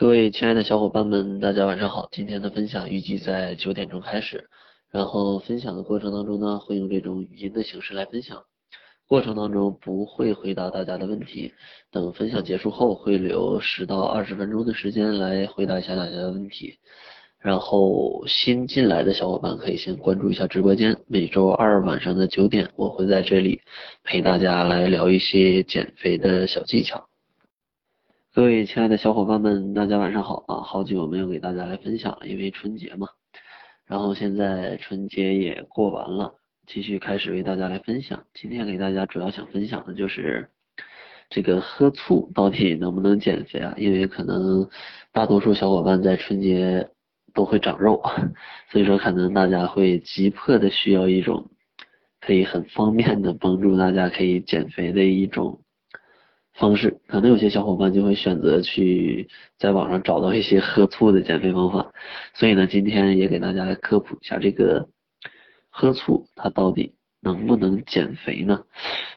各位亲爱的小伙伴们，大家晚上好。今天的分享预计在九点钟开始，然后分享的过程当中呢，会用这种语音的形式来分享。过程当中不会回答大家的问题，等分享结束后会留十到二十分钟的时间来回答一下大家的问题。然后新进来的小伙伴可以先关注一下直播间，每周二晚上的九点，我会在这里陪大家来聊一些减肥的小技巧。各位亲爱的小伙伴们，大家晚上好啊！好久没有给大家来分享了，因为春节嘛。然后现在春节也过完了，继续开始为大家来分享。今天给大家主要想分享的就是这个喝醋到底能不能减肥啊？因为可能大多数小伙伴在春节都会长肉，所以说可能大家会急迫的需要一种可以很方便的帮助大家可以减肥的一种。方式，可能有些小伙伴就会选择去在网上找到一些喝醋的减肥方法，所以呢，今天也给大家来科普一下这个喝醋它到底能不能减肥呢？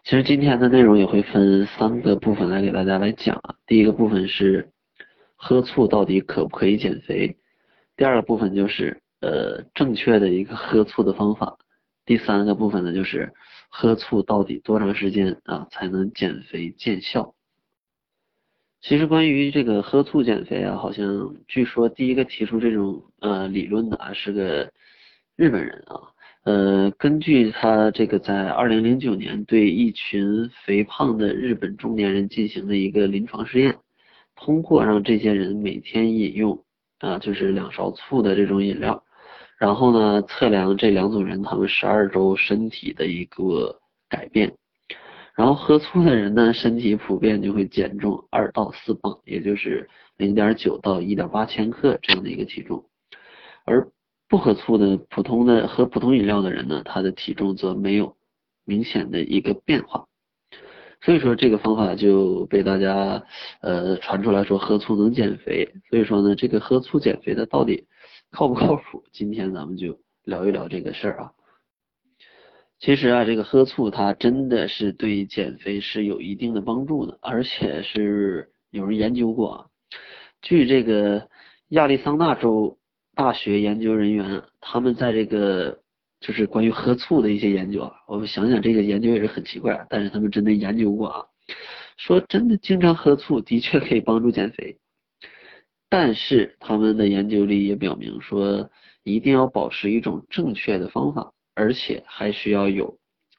其实今天的内容也会分三个部分来给大家来讲啊。第一个部分是喝醋到底可不可以减肥，第二个部分就是呃正确的一个喝醋的方法，第三个部分呢就是。喝醋到底多长时间啊才能减肥见效？其实关于这个喝醋减肥啊，好像据说第一个提出这种呃理论的啊是个日本人啊。呃，根据他这个在二零零九年对一群肥胖的日本中年人进行的一个临床试验，通过让这些人每天饮用啊就是两勺醋的这种饮料。然后呢，测量这两组人他们十二周身体的一个改变，然后喝醋的人呢，身体普遍就会减重二到四磅，也就是零点九到一点八千克这样的一个体重，而不喝醋的普通的喝普通饮料的人呢，他的体重则没有明显的一个变化，所以说这个方法就被大家呃传出来说喝醋能减肥，所以说呢，这个喝醋减肥的到底？靠不靠谱？今天咱们就聊一聊这个事儿啊。其实啊，这个喝醋它真的是对减肥是有一定的帮助的，而且是有人研究过啊。据这个亚利桑那州大学研究人员，他们在这个就是关于喝醋的一些研究啊，我们想想这个研究也是很奇怪，但是他们真的研究过啊，说真的经常喝醋的确可以帮助减肥。但是他们的研究里也表明说，一定要保持一种正确的方法，而且还需要有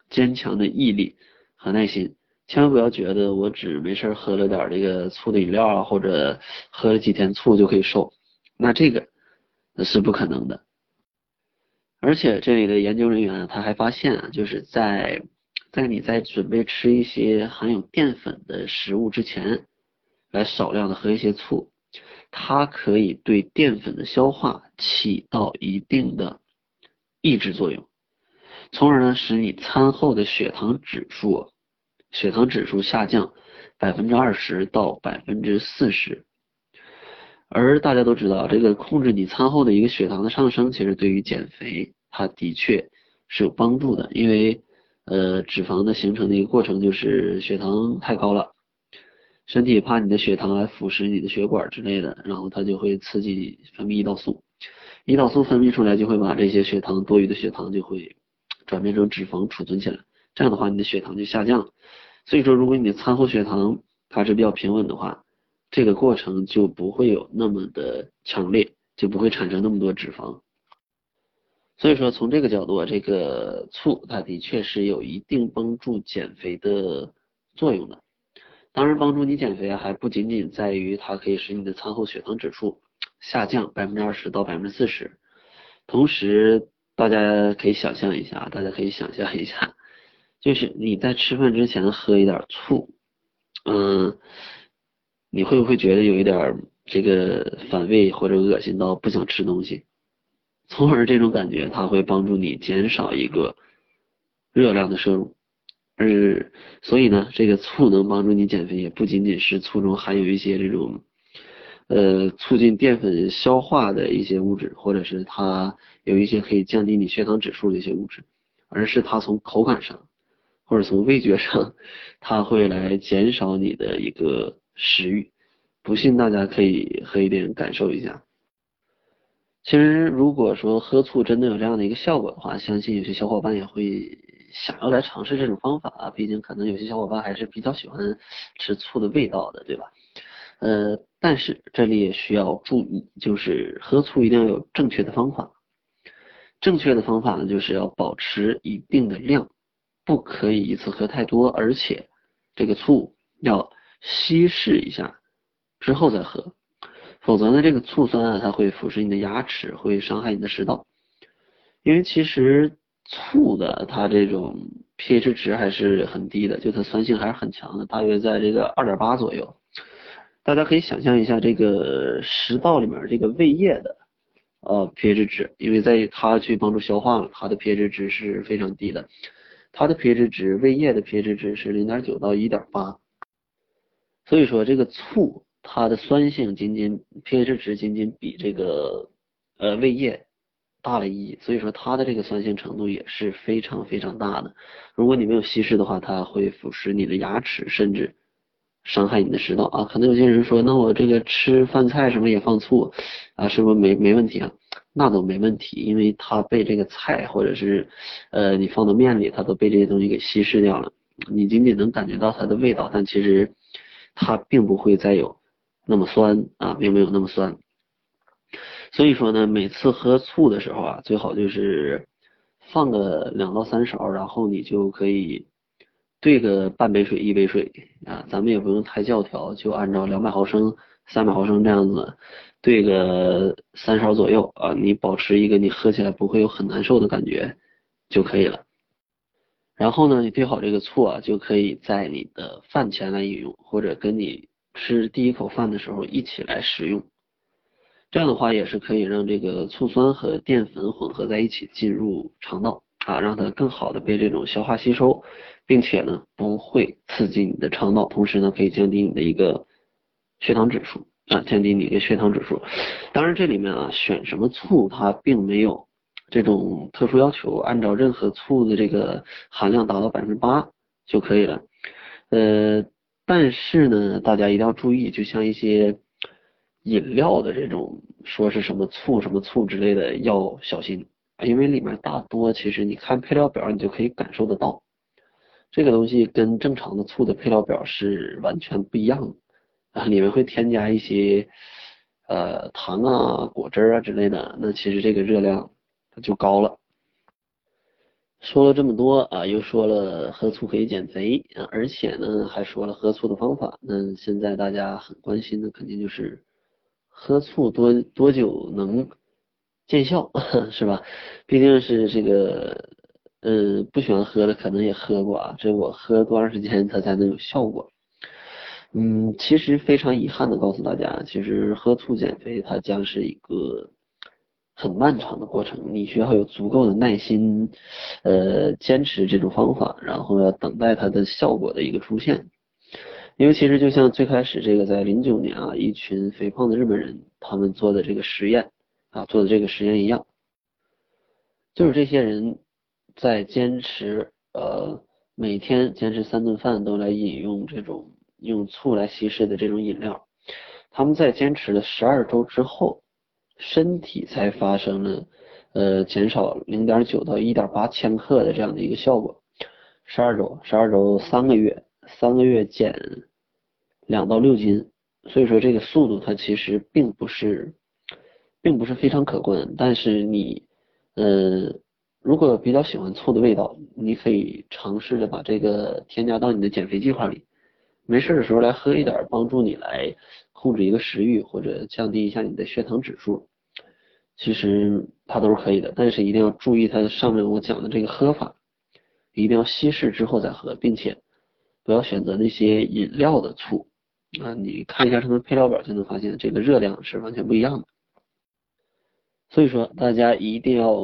坚强的毅力和耐心。千万不要觉得我只没事喝了点这个醋的饮料啊，或者喝了几天醋就可以瘦，那这个那是不可能的。而且这里的研究人员他还发现啊，就是在在你在准备吃一些含有淀粉的食物之前，来少量的喝一些醋。它可以对淀粉的消化起到一定的抑制作用，从而呢使你餐后的血糖指数血糖指数下降百分之二十到百分之四十。而大家都知道，这个控制你餐后的一个血糖的上升，其实对于减肥它的确是有帮助的，因为呃脂肪的形成的一个过程就是血糖太高了。身体怕你的血糖来腐蚀你的血管之类的，然后它就会刺激分泌胰岛素，胰岛素分泌出来就会把这些血糖多余的血糖就会转变成脂肪储存起来，这样的话你的血糖就下降了。所以说，如果你的餐后血糖它是比较平稳的话，这个过程就不会有那么的强烈，就不会产生那么多脂肪。所以说，从这个角度，这个醋它的确是有一定帮助减肥的作用的。当然，帮助你减肥，还不仅仅在于它可以使你的餐后血糖指数下降百分之二十到百分之四十。同时，大家可以想象一下，大家可以想象一下，就是你在吃饭之前喝一点醋，嗯，你会不会觉得有一点这个反胃或者恶心到不想吃东西？从而这种感觉，它会帮助你减少一个热量的摄入。而所以呢，这个醋能帮助你减肥，也不仅仅是醋中含有一些这种，呃，促进淀粉消化的一些物质，或者是它有一些可以降低你血糖指数的一些物质，而是它从口感上，或者从味觉上，它会来减少你的一个食欲，不信大家可以喝一点感受一下。其实如果说喝醋真的有这样的一个效果的话，相信有些小伙伴也会想要来尝试这种方法啊。毕竟可能有些小伙伴还是比较喜欢吃醋的味道的，对吧？呃，但是这里也需要注意，就是喝醋一定要有正确的方法。正确的方法呢，就是要保持一定的量，不可以一次喝太多，而且这个醋要稀释一下之后再喝，否则呢，这个醋酸啊，它会腐蚀你的牙齿，会伤害你的食道。因为其实醋的它这种 pH 值还是很低的，就它酸性还是很强的，大约在这个二点八左右。大家可以想象一下这个食道里面这个胃液的。呃，pH 值，因为在它去帮助消化了，它的 pH 值是非常低的，它的 pH 值，胃液的 pH 值是零点九到一点八，所以说这个醋它的酸性仅仅 pH 值仅仅比这个呃胃液大了一，所以说它的这个酸性程度也是非常非常大的，如果你没有稀释的话，它会腐蚀你的牙齿，甚至。伤害你的食道啊！可能有些人说，那我这个吃饭菜什么也放醋啊，是不是没没问题啊？那都没问题，因为它被这个菜或者是呃你放到面里，它都被这些东西给稀释掉了。你仅仅能感觉到它的味道，但其实它并不会再有那么酸啊，并没有那么酸。所以说呢，每次喝醋的时候啊，最好就是放个两到三勺，然后你就可以。兑个半杯水，一杯水啊，咱们也不用太教条，就按照两百毫升、三百毫升这样子兑个三勺左右啊，你保持一个你喝起来不会有很难受的感觉就可以了。然后呢，你兑好这个醋啊，就可以在你的饭前来饮用，或者跟你吃第一口饭的时候一起来食用。这样的话也是可以让这个醋酸和淀粉混合在一起进入肠道啊，让它更好的被这种消化吸收。并且呢，不会刺激你的肠道，同时呢，可以降低你的一个血糖指数啊，降低你的血糖指数。当然，这里面啊，选什么醋，它并没有这种特殊要求，按照任何醋的这个含量达到百分之八就可以了。呃，但是呢，大家一定要注意，就像一些饮料的这种说是什么醋什么醋之类的，要小心，因为里面大多其实你看配料表，你就可以感受得到。这个东西跟正常的醋的配料表是完全不一样的啊，里面会添加一些呃糖啊、果汁啊之类的，那其实这个热量就高了。说了这么多啊，又说了喝醋可以减肥啊，而且呢还说了喝醋的方法。那现在大家很关心的肯定就是喝醋多多久能见效，是吧？毕竟是这个。嗯，不喜欢喝的可能也喝过啊，这我喝多长时间它才能有效果？嗯，其实非常遗憾的告诉大家，其实喝醋减肥它将是一个很漫长的过程，你需要有足够的耐心，呃，坚持这种方法，然后要等待它的效果的一个出现。因为其实就像最开始这个在零九年啊，一群肥胖的日本人他们做的这个实验啊，做的这个实验一样，就是这些人。在坚持呃每天坚持三顿饭都来饮用这种用醋来稀释的这种饮料，他们在坚持了十二周之后，身体才发生了呃减少零点九到一点八千克的这样的一个效果。十二周，十二周三个月，三个月减两到六斤，所以说这个速度它其实并不是并不是非常可观，但是你呃。如果比较喜欢醋的味道，你可以尝试着把这个添加到你的减肥计划里。没事的时候来喝一点，帮助你来控制一个食欲或者降低一下你的血糖指数。其实它都是可以的，但是一定要注意它上面我讲的这个喝法，一定要稀释之后再喝，并且不要选择那些饮料的醋。啊，你看一下它的配料表就能发现，这个热量是完全不一样的。所以说，大家一定要。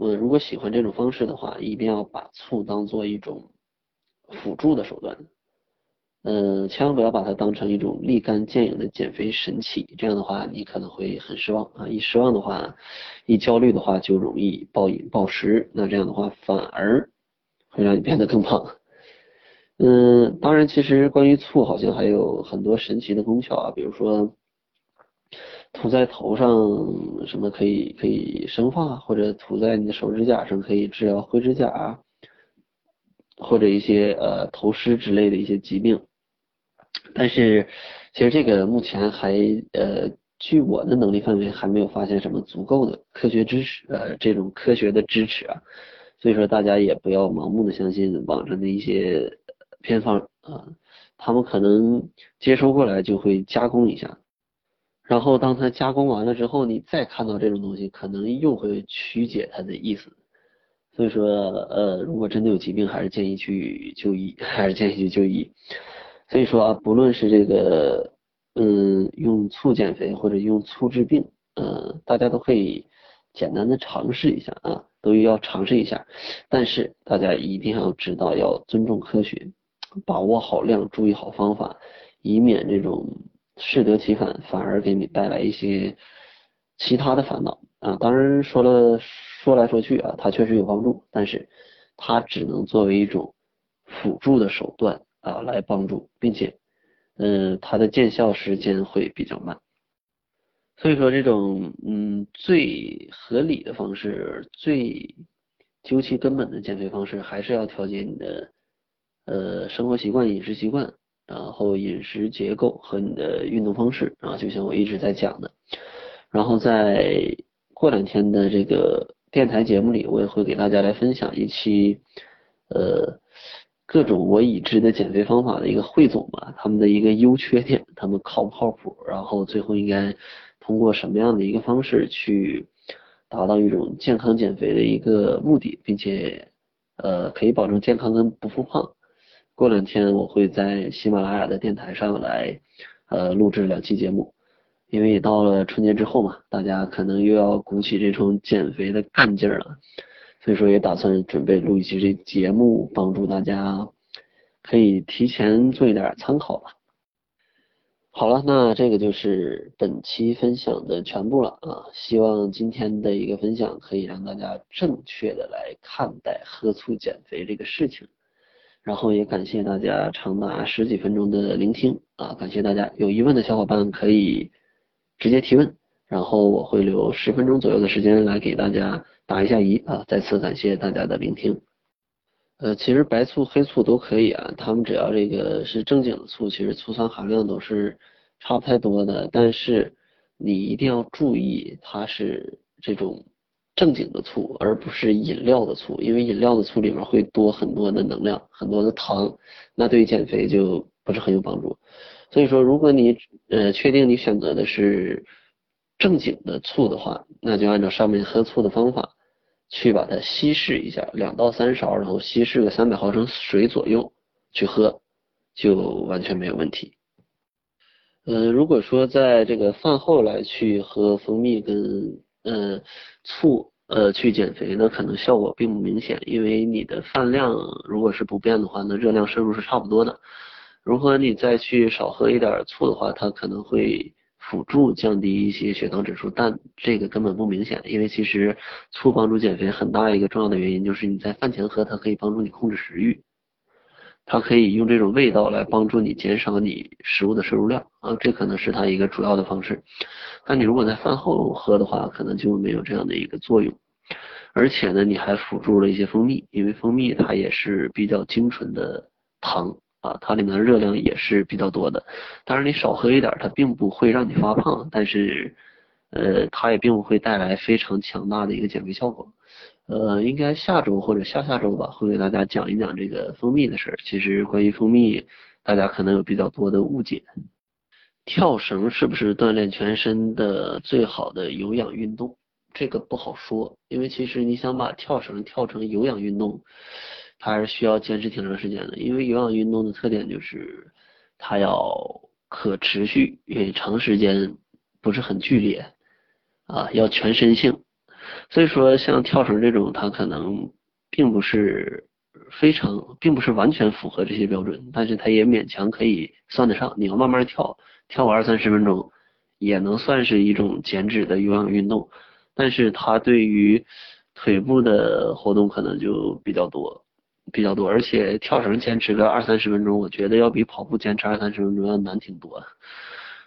嗯，如果喜欢这种方式的话，一定要把醋当做一种辅助的手段，嗯，千万不要把它当成一种立竿见影的减肥神器，这样的话你可能会很失望啊！一失望的话，一焦虑的话就容易暴饮暴食，那这样的话反而会让你变得更胖。嗯，当然，其实关于醋好像还有很多神奇的功效啊，比如说涂在头上什么可以可以生发，或者涂在你的手指甲上可以治疗灰指甲啊，或者一些呃头虱之类的一些疾病。但是其实这个目前还呃，据我的能力范围还没有发现什么足够的科学知识呃这种科学的支持啊，所以说大家也不要盲目的相信网上的一些偏方啊，他们可能接收过来就会加工一下，然后当他加工完了之后，你再看到这种东西，可能又会曲解他的意思，所以说呃，如果真的有疾病，还是建议去就医，还是建议去就医。所以说啊，不论是这个，嗯，用醋减肥或者用醋治病，嗯，大家都可以简单的尝试一下啊，都要尝试一下。但是大家一定要知道，要尊重科学，把握好量，注意好方法，以免这种适得其反，反而给你带来一些其他的烦恼啊。当然说了说来说去啊，它确实有帮助，但是它只能作为一种辅助的手段。啊，来帮助，并且，嗯，它的见效时间会比较慢，所以说这种，嗯，最合理的方式，最究其根本的减肥方式，还是要调节你的，呃，生活习惯、饮食习惯，然后饮食结构和你的运动方式啊，就像我一直在讲的，然后在过两天的这个电台节目里，我也会给大家来分享一期，呃。各种我已知的减肥方法的一个汇总吧，他们的一个优缺点，他们靠不靠谱，然后最后应该通过什么样的一个方式去达到一种健康减肥的一个目的，并且呃可以保证健康跟不复胖。过两天我会在喜马拉雅的电台上来呃录制两期节目，因为也到了春节之后嘛，大家可能又要鼓起这种减肥的干劲儿了。所以说也打算准备录一期这节目，帮助大家可以提前做一点参考吧。好了，那这个就是本期分享的全部了啊！希望今天的一个分享可以让大家正确的来看待喝醋减肥这个事情。然后也感谢大家长达十几分钟的聆听啊！感谢大家，有疑问的小伙伴可以直接提问，然后我会留十分钟左右的时间来给大家。打一下疑啊！再次感谢大家的聆听。呃，其实白醋、黑醋都可以啊，他们只要这个是正经的醋，其实醋酸含量都是差不太多的。但是你一定要注意，它是这种正经的醋，而不是饮料的醋，因为饮料的醋里面会多很多的能量，很多的糖，那对于减肥就不是很有帮助。所以说，如果你呃确定你选择的是。正经的醋的话，那就按照上面喝醋的方法去把它稀释一下，两到三勺，然后稀释个三百毫升水左右去喝，就完全没有问题。嗯，如果说在这个饭后来去喝蜂蜜跟嗯醋呃去减肥，那可能效果并不明显，因为你的饭量如果是不变的话，那热量摄入是差不多的。如果你再去少喝一点醋的话，它可能会。辅助降低一些血糖指数，但这个根本不明显，因为其实醋帮助减肥很大一个重要的原因就是你在饭前喝，它可以帮助你控制食欲，它可以用这种味道来帮助你减少你食物的摄入量啊，这可能是它一个主要的方式。但你如果在饭后喝的话，可能就没有这样的一个作用，而且呢，你还辅助了一些蜂蜜，因为蜂蜜它也是比较精纯的糖。啊，它里面的热量也是比较多的，当然你少喝一点，它并不会让你发胖，但是，呃，它也并不会带来非常强大的一个减肥效果。呃，应该下周或者下下周吧，会给大家讲一讲这个蜂蜜的事儿。其实关于蜂蜜，大家可能有比较多的误解。跳绳是不是锻炼全身的最好的有氧运动？这个不好说，因为其实你想把跳绳跳成有氧运动。它还是需要坚持挺长时间的，因为有氧运动的特点就是它要可持续，因为长时间不是很剧烈啊，要全身性。所以说像跳绳这种，它可能并不是非常，并不是完全符合这些标准，但是它也勉强可以算得上。你要慢慢跳，跳个二三十分钟，也能算是一种减脂的有氧运动。但是它对于腿部的活动可能就比较多。比较多，而且跳绳坚持个二三十分钟，我觉得要比跑步坚持二三十分钟要难挺多。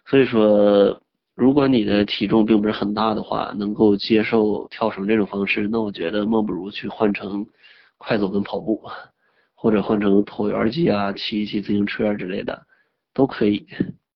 所以说，如果你的体重并不是很大的话，能够接受跳绳这种方式，那我觉得莫不如去换成快走跟跑步，或者换成椭圆机啊，骑一骑自行车之类的，都可以。